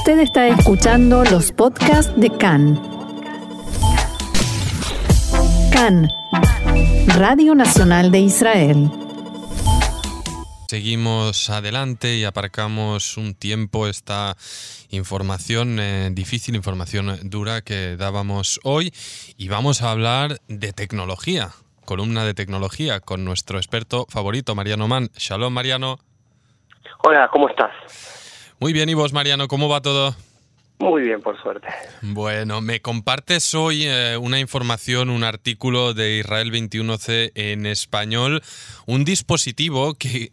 Usted está escuchando los podcasts de CAN. CAN, Radio Nacional de Israel. Seguimos adelante y aparcamos un tiempo esta información eh, difícil, información dura que dábamos hoy y vamos a hablar de tecnología, columna de tecnología con nuestro experto favorito, Mariano Mann. Shalom, Mariano. Hola, ¿cómo estás? Muy bien, ¿y vos, Mariano? ¿Cómo va todo? Muy bien, por suerte. Bueno, me compartes hoy eh, una información, un artículo de Israel 21C en español, un dispositivo que,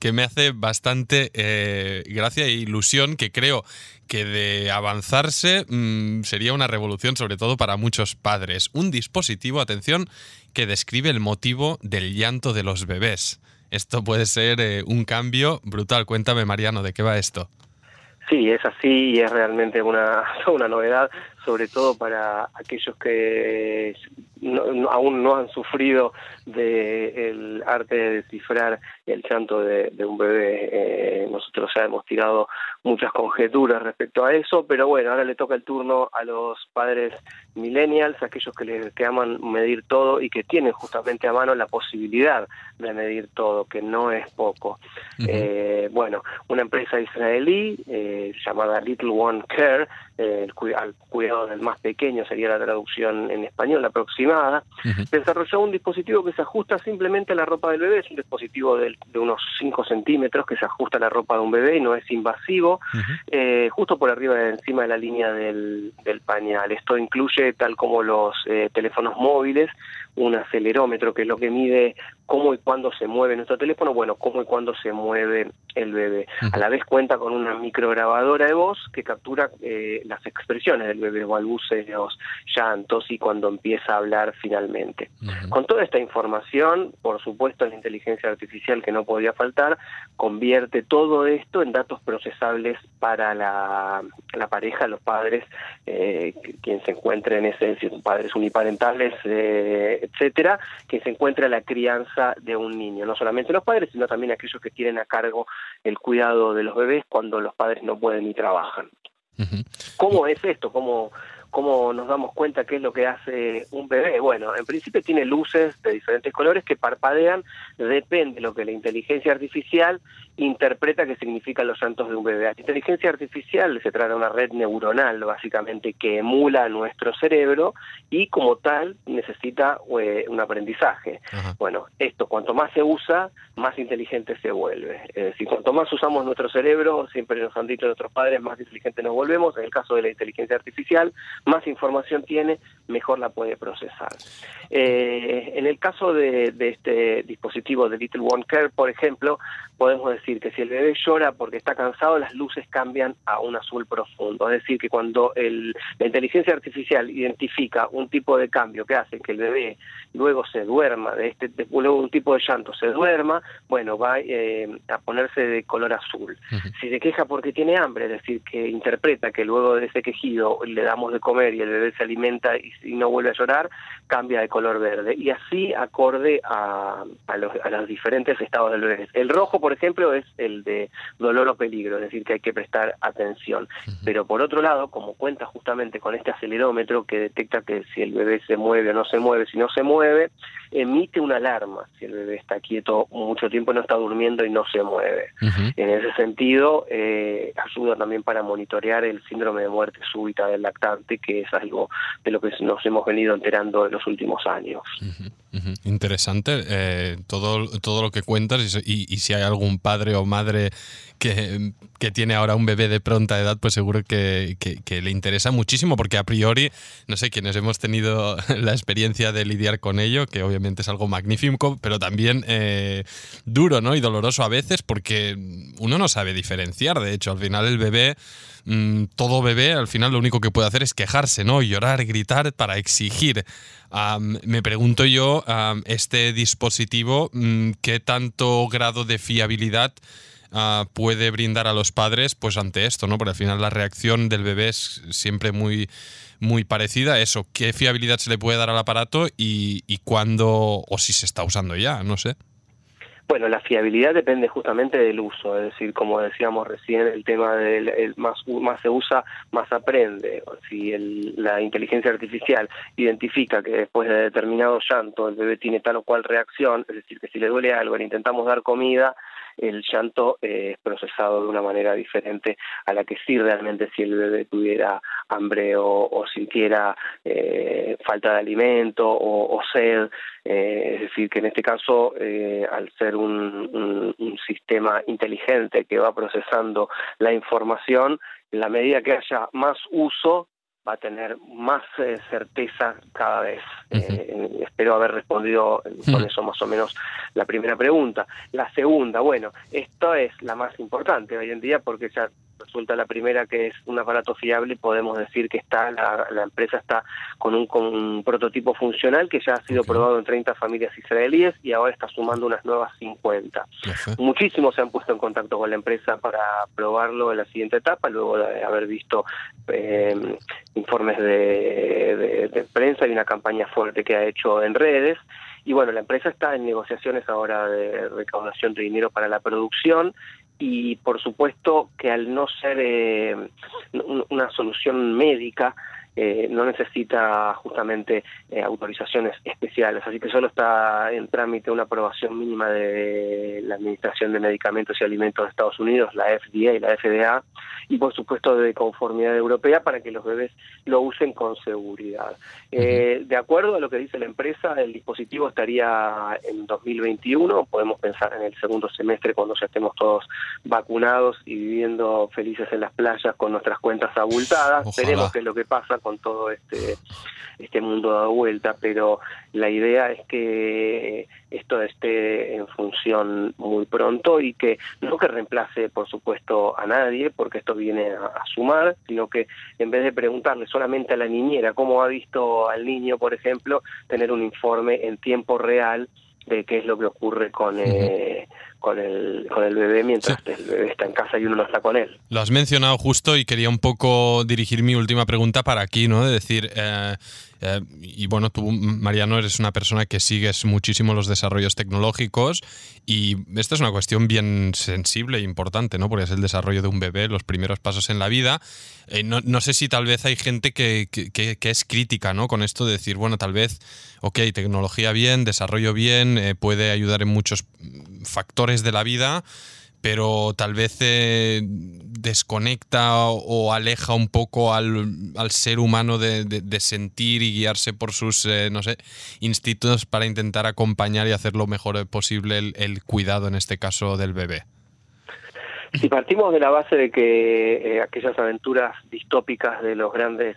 que me hace bastante eh, gracia e ilusión, que creo que de avanzarse mm, sería una revolución, sobre todo para muchos padres. Un dispositivo, atención, que describe el motivo del llanto de los bebés. Esto puede ser eh, un cambio brutal. Cuéntame, Mariano, ¿de qué va esto? Sí, es así y es realmente una, una novedad, sobre todo para aquellos que aún no han sufrido del arte de descifrar el llanto de, un bebé. Eh, nosotros ya hemos tirado muchas conjeturas respecto a eso, pero bueno, ahora le toca el turno a los padres millennials, aquellos que, les, que aman medir todo y que tienen justamente a mano la posibilidad de medir todo, que no es poco. eh, bueno, una empresa israelí eh, llamada Little One Care, el al cuidado del más pequeño sería la traducción en español aproximada, desarrolló un dispositivo que se ajusta simplemente a la ropa del bebé, es un dispositivo de, de unos 5 centímetros que se ajusta a la ropa de un bebé y no es invasivo, eh, justo por arriba de encima de la línea del, del pañal. Esto incluye, tal como los eh, teléfonos móviles, un acelerómetro, que es lo que mide cómo y cuándo se mueve nuestro teléfono, bueno, cómo y cuándo se mueve el bebé. A la vez cuenta con una micrograbadora de voz que captura eh, las expresiones del bebé, balbuceos, llantos y cuando empieza a hablar finalmente. Con toda esta información, por supuesto, la inteligencia artificial que no podía faltar, convierte todo esto en datos procesables para la, la pareja, los padres, eh, quien se encuentre en ese, padres uniparentales, eh, etcétera, que se encuentra la crianza de un niño, no solamente los padres, sino también aquellos que tienen a cargo el cuidado de los bebés cuando los padres no pueden ni trabajan. ¿Cómo es esto? ¿Cómo, ¿Cómo nos damos cuenta qué es lo que hace un bebé? Bueno, en principio tiene luces de diferentes colores que parpadean, depende de lo que la inteligencia artificial interpreta que significan los llantos de un bebé. La inteligencia artificial se trata de una red neuronal, básicamente, que emula nuestro cerebro y como tal necesita eh, un aprendizaje. Bueno, esto cuanto más se usa, más inteligente se vuelve. Es decir, cuanto más usamos nuestro cerebro, siempre nos han dicho nuestros padres, más inteligentes nos volvemos. En el caso de la inteligencia artificial, más información tiene, mejor la puede procesar. Eh, en el caso de, de, este dispositivo de Little One Care, por ejemplo, podemos decir que si el bebé llora porque está cansado, las luces cambian a un azul profundo. Es decir, que cuando el, la inteligencia artificial identifica un tipo de cambio que hace que el bebé luego se duerma, de este, de, luego un tipo de llanto se duerma, bueno, va eh, a ponerse de color azul. Si se queja porque tiene hambre, es decir, que interpreta que luego de ese quejido le damos de comer y el bebé se alimenta y, y no vuelve a llorar, cambia de color verde. Y así acorde a, a, los, a los diferentes estados del bebé. El rojo, por ejemplo, es el de dolor o peligro, es decir, que hay que prestar atención. Pero por otro lado, como cuenta justamente con este acelerómetro que detecta que si el bebé se mueve o no se mueve, si no se mueve, emite una alarma si el bebé está quieto mucho tiempo, no está durmiendo y no se mueve. Uh -huh. En ese sentido, eh, ayuda también para monitorear el síndrome de muerte súbita del lactante, que es algo de lo que nos hemos venido enterando en los últimos años. Interesante eh, todo, todo lo que cuentas y, si hay algún padre o madre que, que, tiene ahora un bebé de pronta edad, pues seguro que, que, le interesa muchísimo porque a priori, no sé, quienes hemos tenido la experiencia de lidiar con ello, que obviamente es algo magnífico, pero también eh, duro ¿no? y doloroso a veces porque uno no sabe diferenciar. De hecho, al final el bebé mmm, todo bebé al final lo único que puede hacer es quejarse, ¿no? Llorar, gritar para exigir. Me pregunto yo, este dispositivo, um, ¿qué tanto grado de fiabilidad uh, puede brindar a los padres pues ante esto, ¿no? Porque al final la reacción del bebé es siempre muy muy parecida a eso. ¿Qué fiabilidad se le puede dar al aparato y, y cuándo, o si se está usando ya? No sé. Bueno, la fiabilidad depende justamente del uso, es decir, como decíamos recién, el tema del el más, más se usa, más aprende. Si el, la inteligencia artificial identifica que después de determinado llanto el bebé tiene tal o cual reacción, es decir, que si le duele algo, le intentamos dar comida, el llanto eh, es procesado de una manera diferente a la que sí realmente si el bebé tuviera hambre o, sintiera eh, falta de alimento o, sed. Eh, es decir, que en este caso, al ser un, un sistema inteligente que va procesando la información, en la medida que haya más uso, va a tener más eh, certeza cada vez. Eh, espero haber respondido con eso más o menos la primera pregunta. La segunda, bueno, esto es la más importante hoy en día porque ya resulta la primera que es un aparato fiable y podemos decir que está la, empresa está con un, con un, prototipo funcional que ya ha sido probado en 30 familias israelíes y ahora está sumando unas nuevas 50. Muchísimos se han puesto en contacto con la empresa para probarlo en la siguiente etapa, luego de haber visto eh, informes de, de prensa y una campaña fuerte que ha hecho en redes. Y bueno, la empresa está en negociaciones ahora de recaudación de dinero para la producción y por supuesto que al no ser eh, una solución médica, eh, no necesita justamente eh, autorizaciones especiales, así que solo está en trámite una aprobación mínima de la Administración de Medicamentos y Alimentos de Estados Unidos, la FDA y la FDA, y por supuesto de conformidad europea para que los bebés lo usen con seguridad. Eh, de acuerdo a lo que dice la empresa, el dispositivo estaría en 2021, podemos pensar en el segundo semestre cuando ya estemos todos vacunados y viviendo felices en las playas con nuestras cuentas abultadas. Veremos qué es lo que pasa con todo este, este mundo dado vuelta, pero la idea es que esto esté en función muy pronto y que no que reemplace, por supuesto, a nadie, porque esto viene a, sumar, sino que en vez de preguntarle solamente a la niñera cómo ha visto al niño, por ejemplo, tener un informe en tiempo real de qué es lo que ocurre con, eh, con, el, con el bebé mientras el bebé está en casa y uno no está con él. Lo has mencionado justo y quería un poco dirigir mi última pregunta para aquí, ¿no? De decir, eh, eh, y bueno, tú, Mariano, eres una persona que sigues muchísimo los desarrollos tecnológicos y esta es una cuestión bien sensible e importante, ¿no? Porque es el desarrollo de un bebé, los primeros pasos en la vida. Eh, no, sé si tal vez hay gente que, que, es crítica, ¿no? Con esto de decir, bueno, tal vez, ok, tecnología bien, desarrollo bien, eh, puede ayudar en muchos factores de la vida, pero tal vez eh, desconecta o, aleja un poco al, ser humano de, sentir y guiarse por sus, eh, no sé, instintos para intentar acompañar y hacer lo mejor posible el, cuidado, en este caso, del bebé. Si partimos de la base de que eh, aquellas aventuras distópicas de los grandes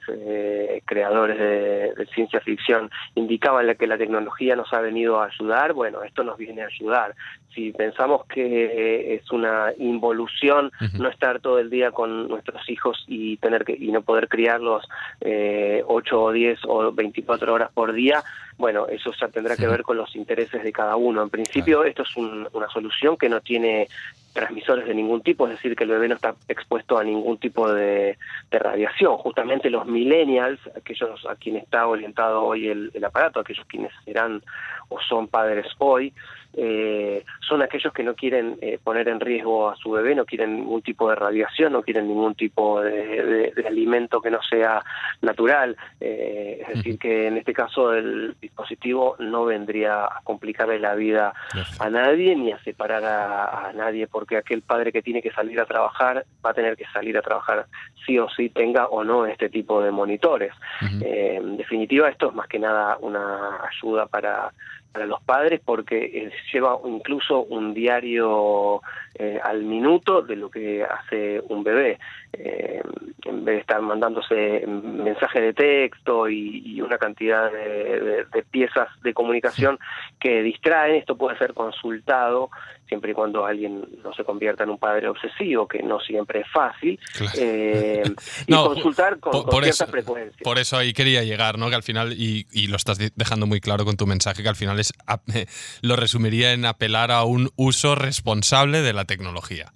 creadores de, de, ciencia ficción indicaban que la tecnología nos ha venido a ayudar, bueno, esto nos viene a ayudar. Si pensamos que eh, es una involución no estar todo el día con nuestros hijos y tener que y no poder criarlos eh, 8 o 10 o 24 horas por día, bueno, eso ya tendrá que ver con los intereses de cada uno. En principio, esto es una solución que no tiene transmisores de ningún tipo, es decir, que el bebé no está expuesto a ningún tipo de, radiación. Justamente los millennials, aquellos a quienes está orientado hoy el, el aparato, aquellos quienes serán o son padres hoy, eh, son aquellos que no quieren eh, poner en riesgo a su bebé, no quieren ningún tipo de radiación, no quieren ningún tipo de, alimento que no sea natural. Eh, es decir, que en este caso el dispositivo no vendría a complicarle la vida a nadie ni a separar a, nadie, porque aquel padre que tiene que salir a trabajar va a tener que salir a trabajar sí o sí, tenga o no este tipo de monitores. en definitiva, esto es más que nada una ayuda para para los padres porque eh, lleva incluso un diario eh, al minuto de lo que hace un bebé. Eh, en vez de estar mandándose mensajes de texto y, una cantidad de, piezas de comunicación que distraen, esto puede ser consultado siempre y cuando alguien no se convierta en un padre obsesivo, que no siempre es fácil, eh, y consultar con, cierta frecuencia. Por eso ahí quería llegar, ¿no? Que al final, y, y, lo estás dejando muy claro con tu mensaje, que al final es lo resumiría en apelar a un uso responsable de la tecnología.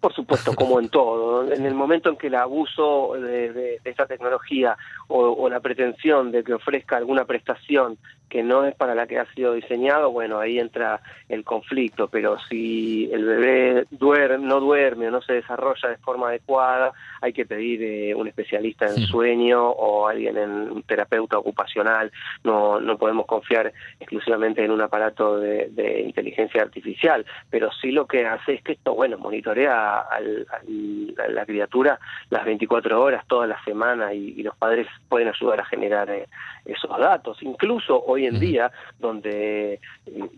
Por supuesto, como en todo. En el momento en que el abuso de, esta tecnología o, la pretensión de que ofrezca alguna prestación que no es para la que ha sido diseñado, bueno, ahí entra el conflicto, pero si el bebé duerme, no duerme o no se desarrolla de forma adecuada, hay que pedir eh, un especialista en sueño o alguien en un terapeuta ocupacional, no, no podemos confiar exclusivamente en un aparato de, inteligencia artificial, pero sí lo que hace es que esto, bueno, monitorea al, a la criatura las 24 horas, toda la semana y, los padres pueden ayudar a generar eh, esos datos, incluso hoy en día, donde eh,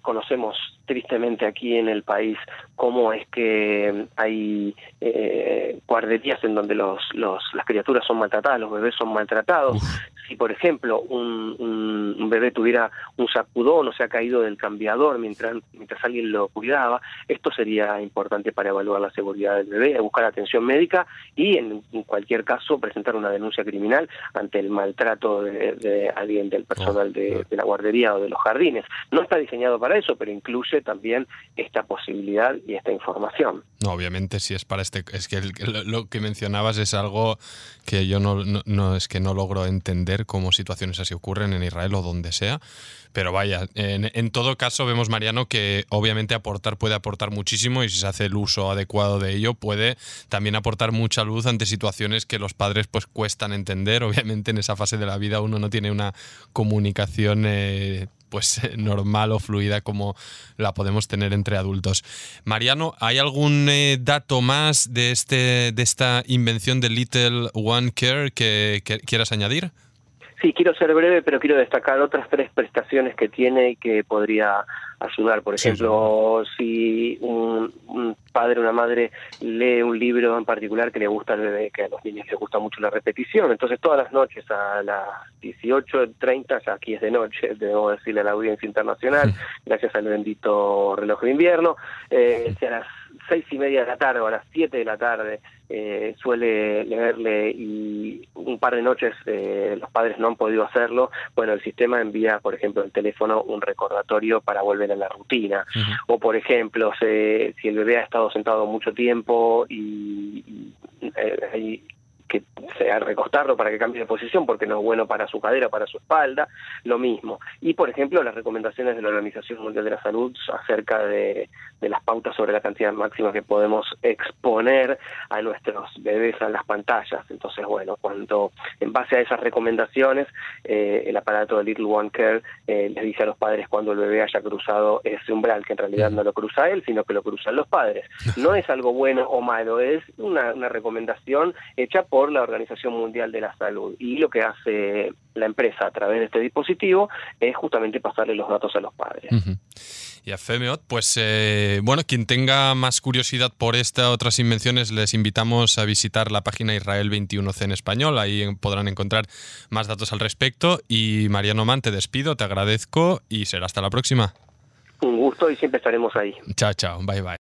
conocemos tristemente aquí en el país cómo es que hay eh, guarderías en donde los, los, las criaturas son maltratadas, los bebés son maltratados. Si, por ejemplo, un, un, bebé tuviera un sacudón o se ha caído del cambiador mientras, mientras alguien lo cuidaba, esto sería importante para evaluar la seguridad del bebé, buscar atención médica y, en, cualquier caso, presentar una denuncia criminal ante el maltrato de, alguien del personal de, de la guardería o de los jardines. No está diseñado para eso, pero incluye también esta posibilidad y esta información. No, obviamente si es para este, es que lo que mencionabas es algo que yo no, no, es que no logro entender cómo situaciones así ocurren en Israel o donde sea. Pero vaya, en, todo caso vemos, Mariano, que obviamente aportar puede aportar muchísimo y si se hace el uso adecuado de ello puede también aportar mucha luz ante situaciones que los padres pues cuestan entender. Obviamente en esa fase de la vida uno no tiene una comunicación eh, pues normal o fluida como la podemos tener entre adultos. Mariano, ¿hay algún eh, dato más de, este, de esta invención de Little One Care que quieras añadir? Sí, quiero ser breve, pero quiero destacar otras tres prestaciones que tiene y que podría ayudar. Por ejemplo, si un, padre o una madre lee un libro en particular que le gusta al bebé, que a los niños les gusta mucho la repetición, entonces todas las noches a las 18.30, ya aquí es de noche, debo decirle a la audiencia internacional, gracias al bendito reloj de invierno, eh, si a las seis y media de la tarde o a las siete de la tarde eh, suele leerle y un par de noches eh, los padres no han podido hacerlo, bueno, el sistema envía, por ejemplo, el teléfono un recordatorio para volver a la rutina. O, por ejemplo, si el bebé ha estado sentado mucho tiempo y, y eh, que sea recostarlo para que cambie de posición porque no es bueno para su cadera, para su espalda, lo mismo. Y por ejemplo, las recomendaciones de la Organización Mundial de la Salud acerca de, las pautas sobre la cantidad máxima que podemos exponer a nuestros bebés a las pantallas. Entonces, bueno, cuando en base a esas recomendaciones, eh, el aparato de Little One Care eh, les dice a los padres cuando el bebé haya cruzado ese umbral, que en realidad no lo cruza él, sino que lo cruzan los padres. No es algo bueno o malo, es una, una recomendación hecha por por la Organización Mundial de la Salud. Y lo que hace la empresa a través de este dispositivo es justamente pasarle los datos a los padres. Y a Femeot, pues eh, bueno, quien tenga más curiosidad por estas otras invenciones, les invitamos a visitar la página Israel 21C en español, ahí podrán encontrar más datos al respecto. Y Mariano Man, te despido, te agradezco y será hasta la próxima. Un gusto y siempre estaremos ahí. Chao, chao, bye bye.